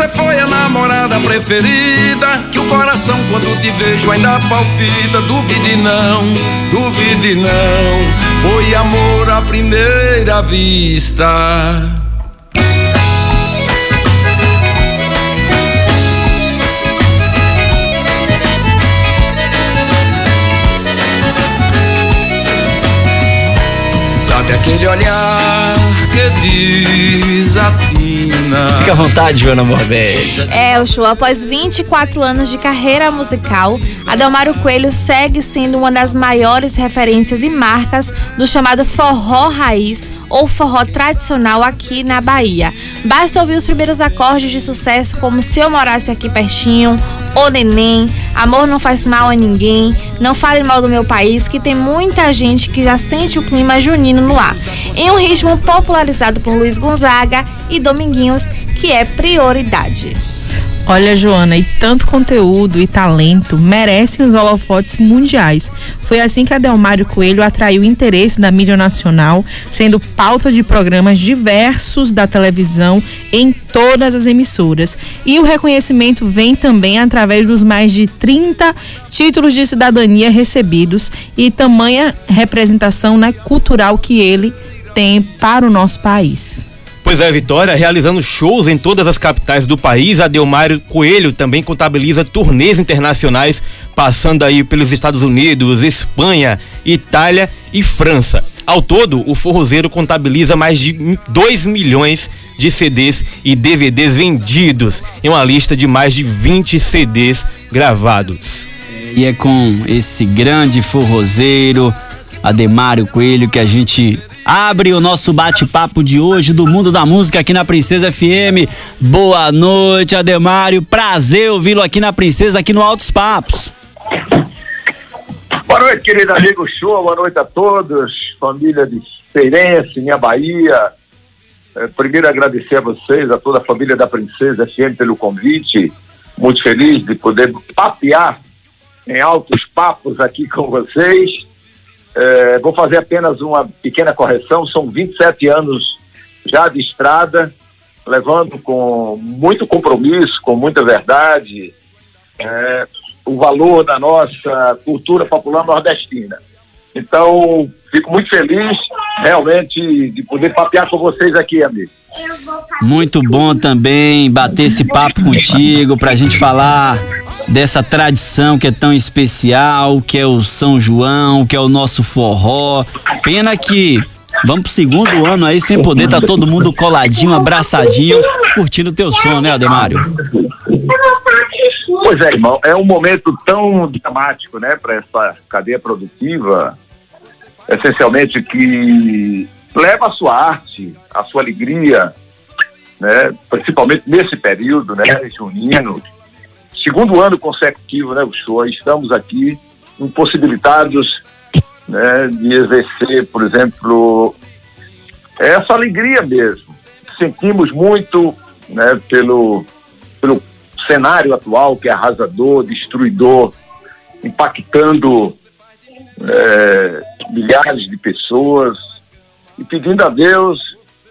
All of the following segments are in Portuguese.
você foi a namorada preferida. Que o coração, quando te vejo, ainda palpita. Duvide não, duvide não. Foi amor à primeira vista. Sabe aquele olhar que desatina? Fica à vontade, Joana Morbeja. É, o show, após 24 anos de carreira musical, Adelmário Coelho segue sendo uma das maiores referências e marcas do chamado forró raiz ou forró tradicional aqui na Bahia. Basta ouvir os primeiros acordes de sucesso como Se Eu Morasse Aqui Pertinho, O Neném, Amor Não Faz Mal a Ninguém, Não Fale Mal do Meu País, que tem muita gente que já sente o clima junino no ar. Em um ritmo popularizado por Luiz Gonzaga e Dominguinhos, que é prioridade. Olha, Joana, e tanto conteúdo e talento merecem os holofotes mundiais. Foi assim que Adelmário Coelho atraiu interesse da mídia nacional, sendo pauta de programas diversos da televisão em todas as emissoras. E o reconhecimento vem também através dos mais de 30 títulos de cidadania recebidos e tamanha representação né, cultural que ele tem para o nosso país. Pois é, Vitória, realizando shows em todas as capitais do país, Adelmário Coelho também contabiliza turnês internacionais, passando aí pelos Estados Unidos, Espanha, Itália e França. Ao todo, o forrozeiro contabiliza mais de 2 milhões de CDs e DVDs vendidos, em uma lista de mais de 20 CDs gravados. E é com esse grande forrozeiro, Ademário Coelho, que a gente abre o nosso bate-papo de hoje do mundo da música aqui na Princesa FM. Boa noite, Ademário. Prazer ouvi-lo aqui na Princesa, aqui no Altos Papos. Boa noite, querido amigo Show. Boa noite a todos, família de Feirense, minha Bahia. É, primeiro agradecer a vocês, a toda a família da Princesa FM pelo convite. Muito feliz de poder papear em altos papos aqui com vocês. É, vou fazer apenas uma pequena correção, são 27 anos já de estrada, levando com muito compromisso, com muita verdade, é, o valor da nossa cultura popular nordestina. Então, fico muito feliz, realmente, de poder papear com vocês aqui, amigo. Muito bom também bater esse papo contigo para a gente falar dessa tradição que é tão especial, que é o São João, que é o nosso forró. Pena que vamos pro segundo ano aí sem poder tá todo mundo coladinho, abraçadinho, curtindo o teu som, né, Ademário? Pois é, irmão, é um momento tão dramático, né, para essa cadeia produtiva, essencialmente que leva a sua arte, a sua alegria, né, principalmente nesse período, né, junino, segundo ano consecutivo, né, show, estamos aqui impossibilitados né, de exercer, por exemplo, essa alegria mesmo. Sentimos muito né, pelo, pelo cenário atual, que é arrasador, destruidor, impactando é, milhares de pessoas, e pedindo a Deus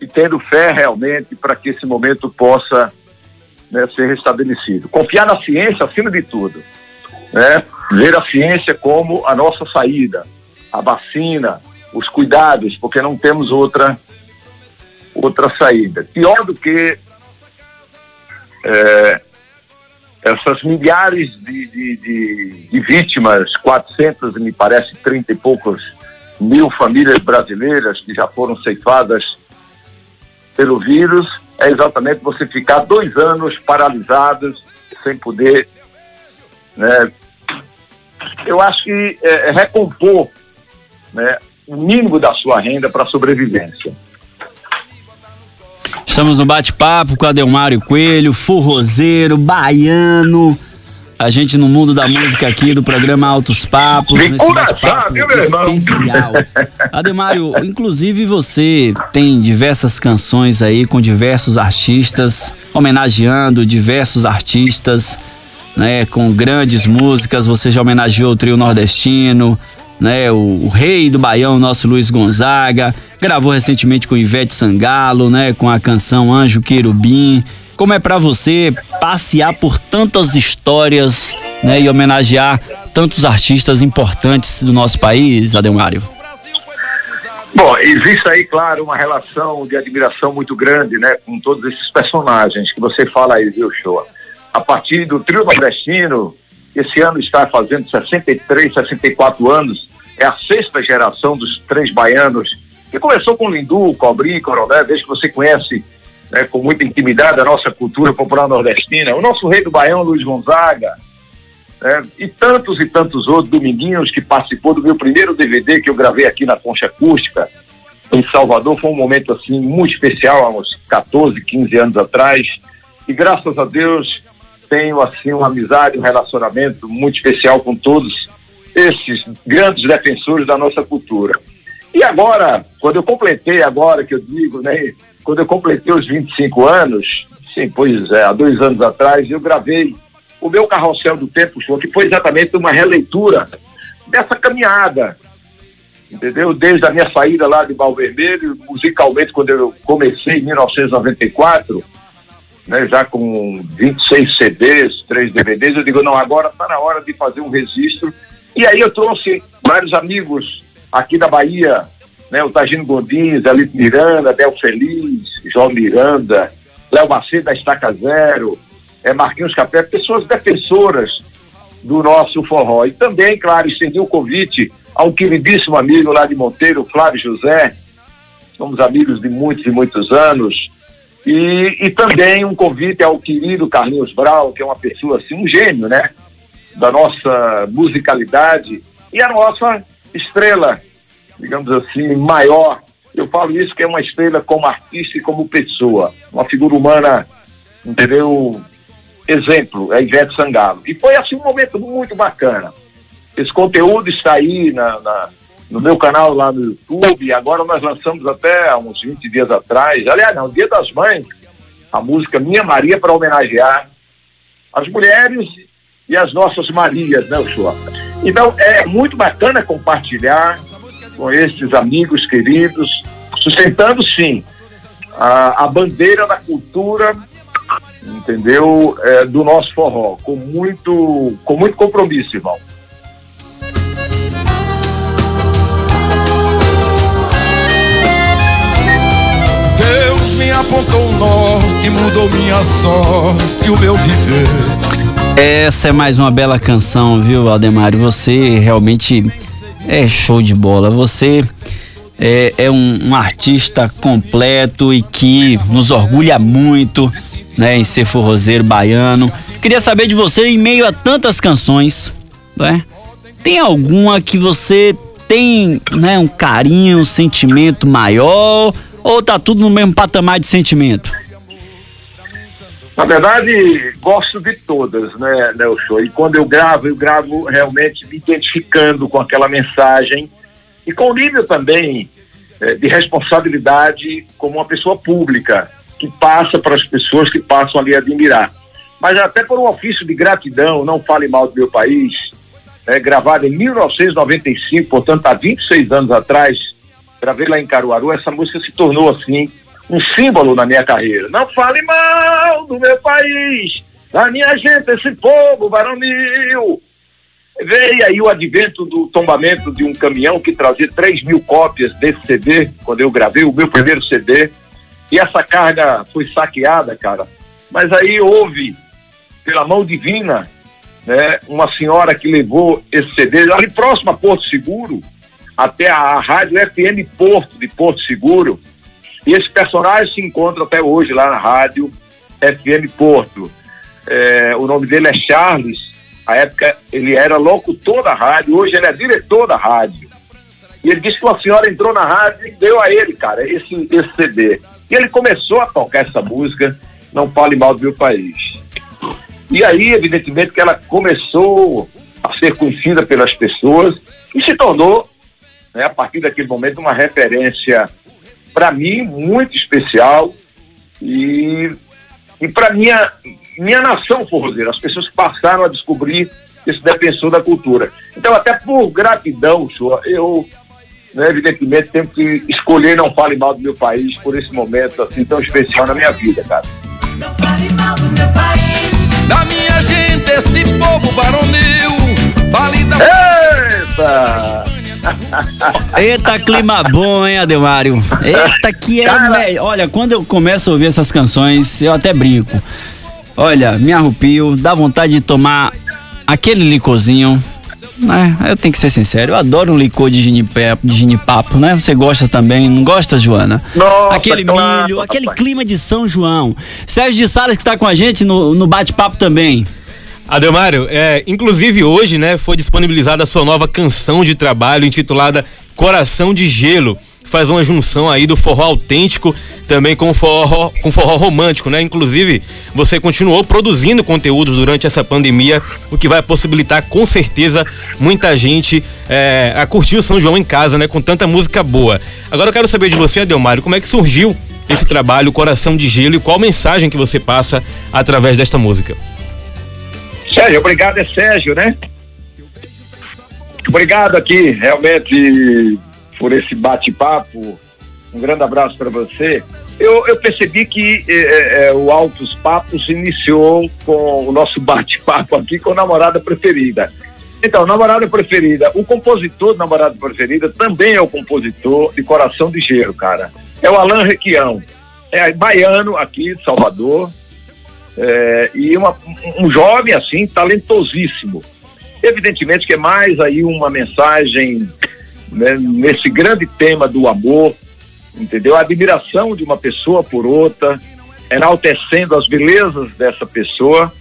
e tendo fé realmente para que esse momento possa né, ser restabelecido. Confiar na ciência acima de tudo. Né? Ver a ciência como a nossa saída, a vacina, os cuidados, porque não temos outra, outra saída. Pior do que é, essas milhares de, de, de, de, vítimas, 400, me parece, 30 e poucos mil famílias brasileiras que já foram ceifadas pelo vírus, é exatamente você ficar dois anos paralisados, sem poder. Né? Eu acho que é, é recompor né, o mínimo da sua renda para sobrevivência. Estamos no bate-papo com Adelmário Coelho, forrozeiro, baiano. A gente no mundo da música aqui do programa Altos Papos, nesse bate-papo especial. Ademário, inclusive você tem diversas canções aí com diversos artistas, homenageando diversos artistas, né, com grandes músicas. Você já homenageou o trio nordestino, né, o, o rei do Baião, nosso Luiz Gonzaga. Gravou recentemente com Ivete Sangalo, né, com a canção Anjo Querubim. Como é para você passear por tantas histórias, né, e homenagear tantos artistas importantes do nosso país, Adelmário? Bom, existe aí, claro, uma relação de admiração muito grande, né, com todos esses personagens que você fala aí, viu, Show? A partir do trio nordestino, esse ano está fazendo 63, 64 anos, é a sexta geração dos três baianos, que começou com Lindu, Cobri, Coronel, desde que você conhece né, com muita intimidade a nossa cultura popular nordestina, o nosso rei do Baião, Luiz Gonzaga, né, e tantos e tantos outros, Dominguinhos, que participou do meu primeiro DVD que eu gravei aqui na Concha Acústica, em Salvador, foi um momento assim muito especial, há uns 14, 15 anos atrás, e graças a Deus tenho assim uma amizade, um relacionamento muito especial com todos esses grandes defensores da nossa cultura. E agora, quando eu completei agora, que eu digo, né, quando eu completei os 25 anos, sim, pois é, há dois anos atrás, eu gravei o meu Carrossel do Tempo que foi exatamente uma releitura dessa caminhada, entendeu? Desde a minha saída lá de Balvermelho, musicalmente, quando eu comecei em 1994, né, já com 26 CDs, 3 DVDs, eu digo, não, agora está na hora de fazer um registro. E aí eu trouxe vários amigos aqui da Bahia, né, o Tagino Gondins, Alito Miranda, Del Feliz, João Miranda, Léo Macedo da Estaca Zero, é, Marquinhos Capé, pessoas defensoras do nosso forró. E também, claro, estendi o convite ao queridíssimo amigo lá de Monteiro, Flávio José, somos amigos de muitos e muitos anos, e, e também um convite ao querido Carlinhos Brau, que é uma pessoa assim, um gênio, né? Da nossa musicalidade e a nossa estrela, digamos assim, maior. Eu falo isso que é uma estrela como artista e como pessoa, uma figura humana, entendeu? Exemplo, é Ivete Sangalo. E foi assim um momento muito bacana. Esse conteúdo está aí na, na no meu canal lá no YouTube. Agora nós lançamos até uns 20 dias atrás, aliás, não, Dia das Mães, a música Minha Maria para homenagear as mulheres e as nossas Marias, né, Uxua? Então é muito bacana compartilhar com esses amigos queridos, sustentando sim a, a bandeira da cultura, entendeu? É, do nosso forró, com muito, com muito compromisso, irmão. me apontou o norte, mudou minha sorte, o meu viver. Essa é mais uma bela canção, viu, Aldemário? Você realmente é show de bola. Você é, é um, um, artista completo e que nos orgulha muito, né, em ser forrozeiro baiano. Queria saber de você, em meio a tantas canções, né? Tem alguma que você tem, né, um carinho, um sentimento maior? Ou tá tudo no mesmo patamar de sentimento? Na verdade, gosto de todas, né, Nelson? E quando eu gravo, eu gravo realmente me identificando com aquela mensagem e com o nível também eh, de responsabilidade como uma pessoa pública que passa para as pessoas que passam ali a admirar. Mas até por um ofício de gratidão, não fale mal do meu país, é, gravado em 1995, portanto há 26 anos atrás, gravei lá em Caruaru, essa música se tornou assim um símbolo na minha carreira. Não fale mal do meu país, da minha gente, esse povo varonil. Veio aí o advento do tombamento de um caminhão que trazia 3 mil cópias desse CD, quando eu gravei o meu primeiro CD, e essa carga foi saqueada, cara. Mas aí houve, pela mão divina, né, uma senhora que levou esse CD ali próximo a Porto Seguro, até a rádio FM Porto, de Porto Seguro. E esse personagem se encontra até hoje lá na rádio FM Porto. É, o nome dele é Charles. A época ele era locutor da rádio, hoje ele é diretor da rádio. E ele disse que uma senhora entrou na rádio e deu a ele, cara, esse, esse CD. E ele começou a tocar essa música, Não Fale Mal do Meu País. E aí, evidentemente, que ela começou a ser conhecida pelas pessoas e se tornou né, a partir daquele momento, uma referência para mim muito especial e, e para minha, minha nação forrozeira, as pessoas que passaram a descobrir esse defensor da cultura. Então, até por gratidão, senhor, eu né, evidentemente tenho que escolher não fale mal do meu país por esse momento assim tão especial na minha vida, cara. Não fale mal do meu país. Da minha gente, esse povo varonil. Fale da. Eita! Eita, clima bom, hein, Adelmário? Eita, que é melhor. Olha, quando eu começo a ouvir essas canções, eu até brinco. Olha, me arrupio, dá vontade de tomar aquele licorzinho. É, eu tenho que ser sincero, eu adoro um licor de, ginipapo, de ginipapo, né? Você gosta também, não gosta, Joana? Nossa, aquele milho, aquele clima de São João. Sérgio de Salas que está com a gente no, no bate-papo também. Adelmário, é, inclusive hoje, né, foi disponibilizada a sua nova canção de trabalho intitulada Coração de Gelo. Faz uma junção aí do forró autêntico também com forró, com forró romântico, né? Inclusive, você continuou produzindo conteúdos durante essa pandemia, o que vai possibilitar com certeza muita gente é, a curtir o São João em casa, né? Com tanta música boa. Agora eu quero saber de você, Adelmário, como é que surgiu esse trabalho Coração de Gelo e qual mensagem que você passa através desta música? Sérgio, obrigado, é Sérgio, né? Obrigado aqui, realmente, por esse bate-papo. Um grande abraço para você. Eu, eu, percebi que é, é, o Altos Papos iniciou com o nosso bate-papo aqui com a namorada preferida. Então, namorada preferida, o compositor de namorada preferida também é o compositor de Coração de Gelo, cara. É o Alain Requião. É baiano aqui de Salvador, é, e uma, um jovem assim, talentosíssimo. Evidentemente que é mais aí uma mensagem né, nesse grande tema do amor, entendeu? A admiração de uma pessoa por outra, enaltecendo as belezas dessa pessoa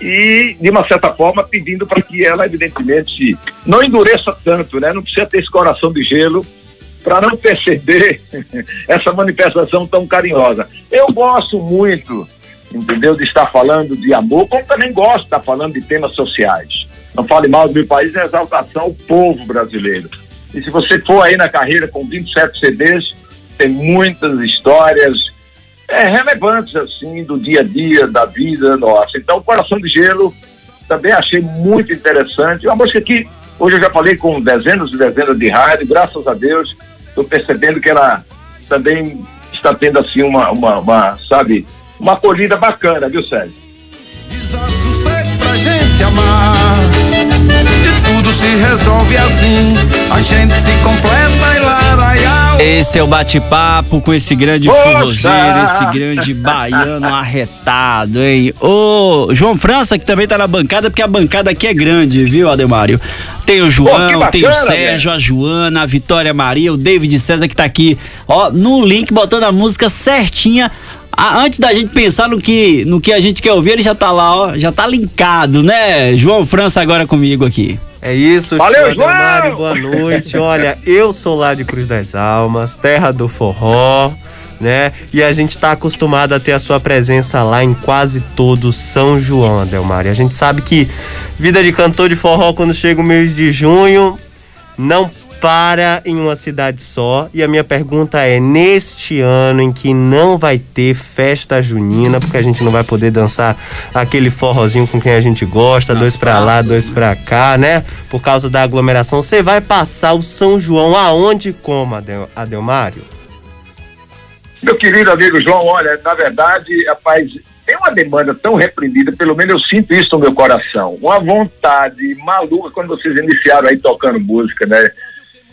e, de uma certa forma, pedindo para que ela, evidentemente, não endureça tanto, né? Não precisa ter esse coração de gelo para não perceber essa manifestação tão carinhosa. Eu gosto muito entendeu? De estar falando de amor, como também gosto de estar falando de temas sociais. Não fale mal do meu país, é exaltação ao povo brasileiro. E se você for aí na carreira com 27 CDs, tem muitas histórias é, relevantes, assim, do dia a dia, da vida nossa. Então, Coração de Gelo, também achei muito interessante. Uma música que hoje eu já falei com dezenas e dezenas de rádio, graças a Deus, estou percebendo que ela também está tendo, assim, uma, uma, uma sabe, uma acolhida bacana, viu, Sérgio? Desassossego pra gente amar. E tudo se resolve assim. A gente se completa e laraiau. Esse é o bate-papo com esse grande forrozeiro, esse grande baiano arretado, hein? Ô, João França, que também tá na bancada, porque a bancada aqui é grande, viu, Ademário? Tem o João, Pô, bacana, tem o Sérgio, a Joana, a Vitória Maria, o David César que tá aqui, ó, no link, botando a música certinha ah, antes da gente pensar no que, no que a gente quer ouvir, ele já tá lá, ó, já tá linkado, né? João França agora comigo aqui. É isso, Valeu, João! Mário, boa noite. Olha, eu sou lá de Cruz das Almas, terra do forró, né? E a gente tá acostumado a ter a sua presença lá em quase todo São João, Adelmar. E a gente sabe que vida de cantor de forró quando chega o mês de junho não para em uma cidade só. E a minha pergunta é: neste ano em que não vai ter festa junina, porque a gente não vai poder dançar aquele forrozinho com quem a gente gosta, Nas dois para lá, dois para cá, né? Por causa da aglomeração, você vai passar o São João aonde como, Adel, Adelmário? Meu querido amigo João, olha, na verdade, rapaz, tem uma demanda tão reprimida, pelo menos eu sinto isso no meu coração. Uma vontade maluca quando vocês iniciaram aí tocando música, né?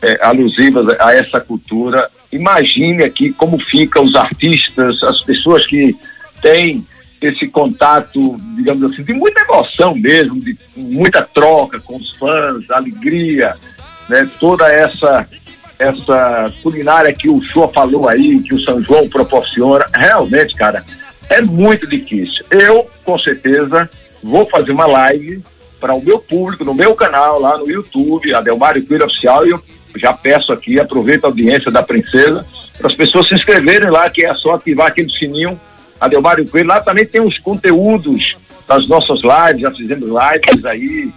É, alusivas a essa cultura. Imagine aqui como ficam os artistas, as pessoas que têm esse contato, digamos assim, de muita emoção mesmo, de muita troca com os fãs, alegria, né? Toda essa essa culinária que o senhor falou aí, que o São João proporciona, realmente, cara, é muito difícil. Eu, com certeza, vou fazer uma live para o meu público, no meu canal, lá no YouTube, Adelmário Coelho Oficial, e eu já peço aqui, aproveita a audiência da princesa, para as pessoas se inscreverem lá, que é só ativar aquele sininho, Adelmário Coelho. Lá também tem os conteúdos das nossas lives, já fizemos lives aí,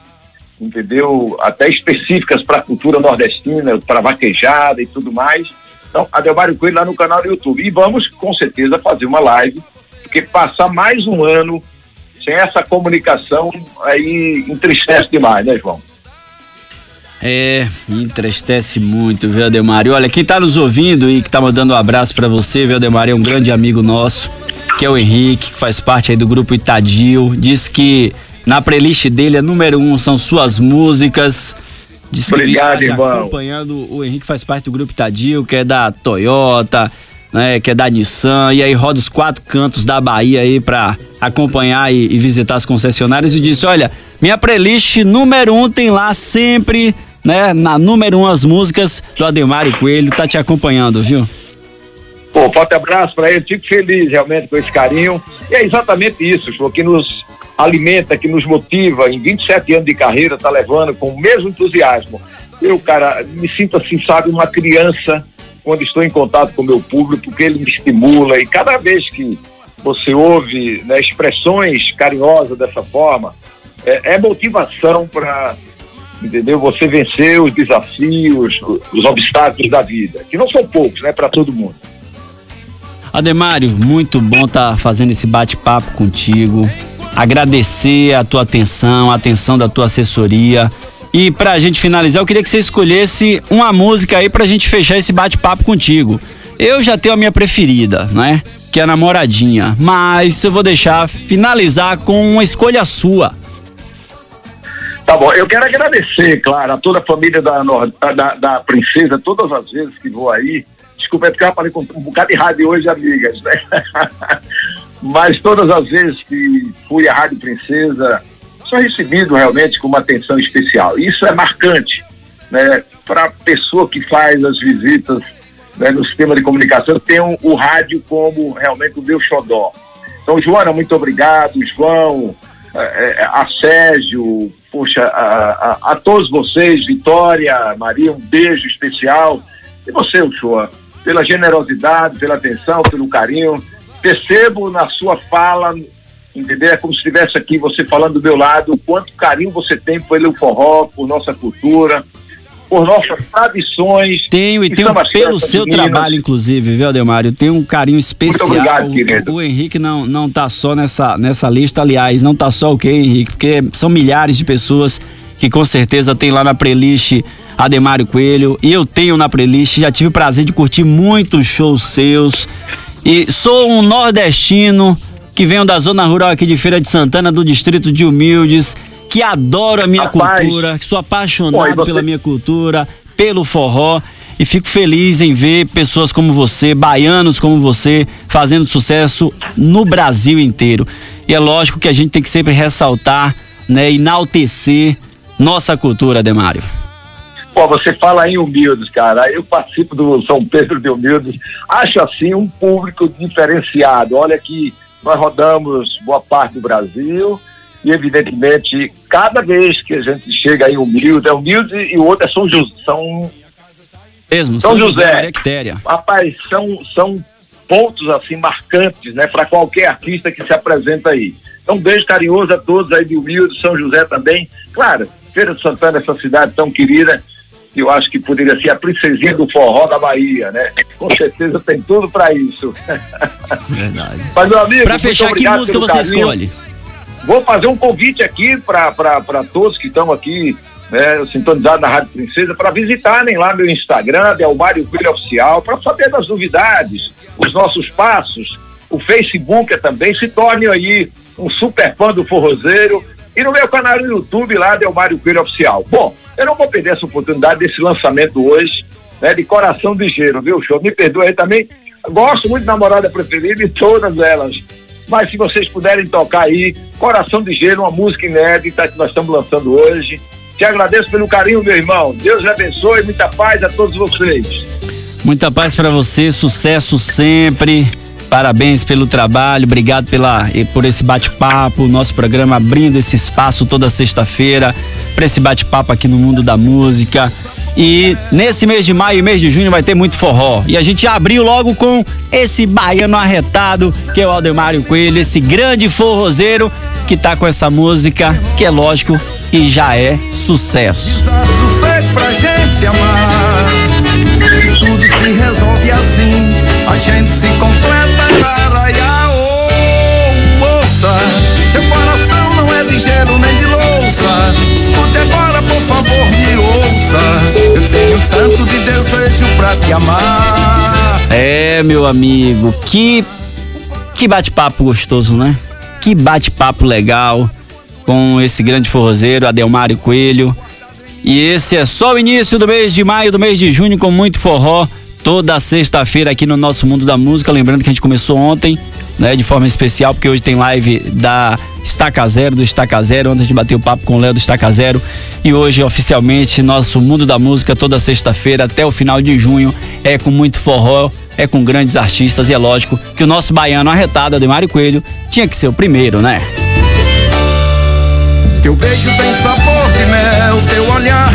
entendeu? Até específicas para a cultura nordestina, para vaquejada e tudo mais. Então, Adelmário Coelho lá no canal do YouTube. E vamos, com certeza, fazer uma live, porque passar mais um ano sem essa comunicação aí entristece demais, né, João? É, entristece muito, viu, Ademário? Olha, quem tá nos ouvindo e que tá mandando um abraço para você, viu, Ademário, é um grande amigo nosso. que é o Henrique, que faz parte aí do grupo Itadio. Diz que na playlist dele é número um, são suas músicas. Diz que Obrigado, viaja irmão. acompanhando. O Henrique faz parte do grupo Itadio, que é da Toyota, né, que é da Nissan, e aí roda os quatro cantos da Bahia aí pra acompanhar e, e visitar as concessionárias e disse, olha, minha playlist número um tem lá sempre, né, na número um as músicas do Ademário Coelho, tá te acompanhando, viu? Pô, forte abraço para ele, fico feliz realmente com esse carinho. E é exatamente isso, João, que nos alimenta, que nos motiva. Em 27 anos de carreira, tá levando com o mesmo entusiasmo. Eu, cara, me sinto assim, sabe, uma criança quando estou em contato com o meu público, porque ele me estimula. E cada vez que você ouve né, expressões carinhosas dessa forma, é, é motivação para entendeu? Você vencer os desafios, os obstáculos da vida, que não são poucos, né, para todo mundo. Ademário, muito bom estar tá fazendo esse bate-papo contigo. Agradecer a tua atenção, a atenção da tua assessoria. E pra gente finalizar, eu queria que você escolhesse uma música aí pra gente fechar esse bate-papo contigo. Eu já tenho a minha preferida, né? Que é a namoradinha. Mas eu vou deixar finalizar com uma escolha sua. Tá bom, eu quero agradecer, claro, a toda a família da, da, da princesa, todas as vezes que vou aí. Desculpa, é porque eu falei com um bocado de rádio hoje, amigas, né? Mas todas as vezes que fui à Rádio Princesa, sou recebido realmente com uma atenção especial. Isso é marcante, né? Para a pessoa que faz as visitas né, no sistema de comunicação, tem um- o rádio como realmente o meu xodó. Então, Joana, muito obrigado. João, eh, eh, a Sérgio, poxa, a, a- a todos vocês, Vitória, Maria, um beijo especial. E você, Uchoa, pela generosidade, pela atenção, pelo carinho. Percebo na sua fala, entendeu? É como se estivesse aqui você falando do meu lado, o quanto carinho você tem pelo forró, por nossa cultura, por nossas tradições. Tenho e tenho pelo seu trabalho, inclusive, viu, Ademário? Tenho um carinho especial. Muito obrigado, querido. O Henrique não, não tá só nessa, nessa lista, aliás, não tá só o que, Henrique? Porque são milhares de pessoas que com certeza tem lá na playlist Ademário Coelho. E eu tenho na playlist, já tive o prazer de curtir muitos shows seus. E sou um nordestino que venho da zona rural aqui de Feira de Santana, do distrito de Humildes, que adoro a minha Rapaz, cultura, que sou apaixonado Pô, você- pela minha cultura, pelo forró. E fico feliz em ver pessoas como você, baianos como você, fazendo sucesso no Brasil inteiro. E é lógico que a gente tem que sempre ressaltar, né, enaltecer nossa cultura, Demário. Pô, você fala em humildes, cara. Eu participo do São Pedro de Humildes. Acho assim um público diferenciado. Olha que nós rodamos boa parte do Brasil e, evidentemente, cada vez que a gente chega em Humilde, é Humilde e o outro é São José. São, Mesmo, São São José. Quitéria. rapaz, são, são pontos assim marcantes, né, para qualquer artista que se apresenta aí. Então, um beijo carinhoso a todos aí de Humilde, São José também. Claro, Feira de Santana, essa cidade tão querida, que eu acho que poderia ser a princesinha do forró da Bahia, né? Com certeza tem tudo para isso. Verdade. Mas, meu amigo, Pra fechar, que música você carinho. escolhe? Vou fazer um convite aqui para todos que estão aqui né, sintonizados na Rádio Princesa para visitarem lá meu Instagram, Delmário Coelho Oficial, para saber das novidades, os nossos passos. O Facebook é também. Se torne aí um super fã do Forrozeiro. E no meu canal no YouTube lá, Delmário Coelho Oficial. Bom, eu não vou perder essa oportunidade desse lançamento hoje, né, de Coração de Gelo, viu, show? Me perdoe aí também. Gosto muito da namorada preferida e todas elas. Mas se vocês puderem tocar aí, Coração de Gelo, uma música inédita que nós estamos lançando hoje. Te agradeço pelo carinho, meu irmão. Deus abençoe, muita paz a todos vocês. Muita paz pra você, sucesso sempre. Parabéns pelo trabalho, obrigado pela, e por esse bate-papo, nosso programa abrindo esse espaço toda sexta-feira para esse bate-papo aqui no mundo da música. E nesse mês de maio e mês de junho vai ter muito forró. E a gente abriu logo com esse baiano arretado, que é o Aldemário Coelho, esse grande forrozeiro que tá com essa música, que é lógico que já é sucesso. Sossego pra gente amar. Agora, por favor, me ouça. Eu tenho tanto de desejo pra te amar. É, meu amigo, que Que bate-papo gostoso, né? Que bate-papo legal com esse grande forrozeiro, Adelmário Coelho. E esse é só o início do mês de maio, do mês de junho, com muito forró. Toda sexta-feira aqui no nosso Mundo da Música. Lembrando que a gente começou ontem, né, de forma especial, porque hoje tem live da Estaca Zero, do Estaca Zero. Ontem a gente bateu papo com o Léo do Estaca Zero. E hoje, oficialmente, nosso Mundo da Música, toda sexta-feira até o final de junho, é com muito forró, é com grandes artistas. E é lógico que o nosso baiano arretado, Ademário Coelho, tinha que ser o primeiro, né? Teu beijo tem sabor de mel, teu olhar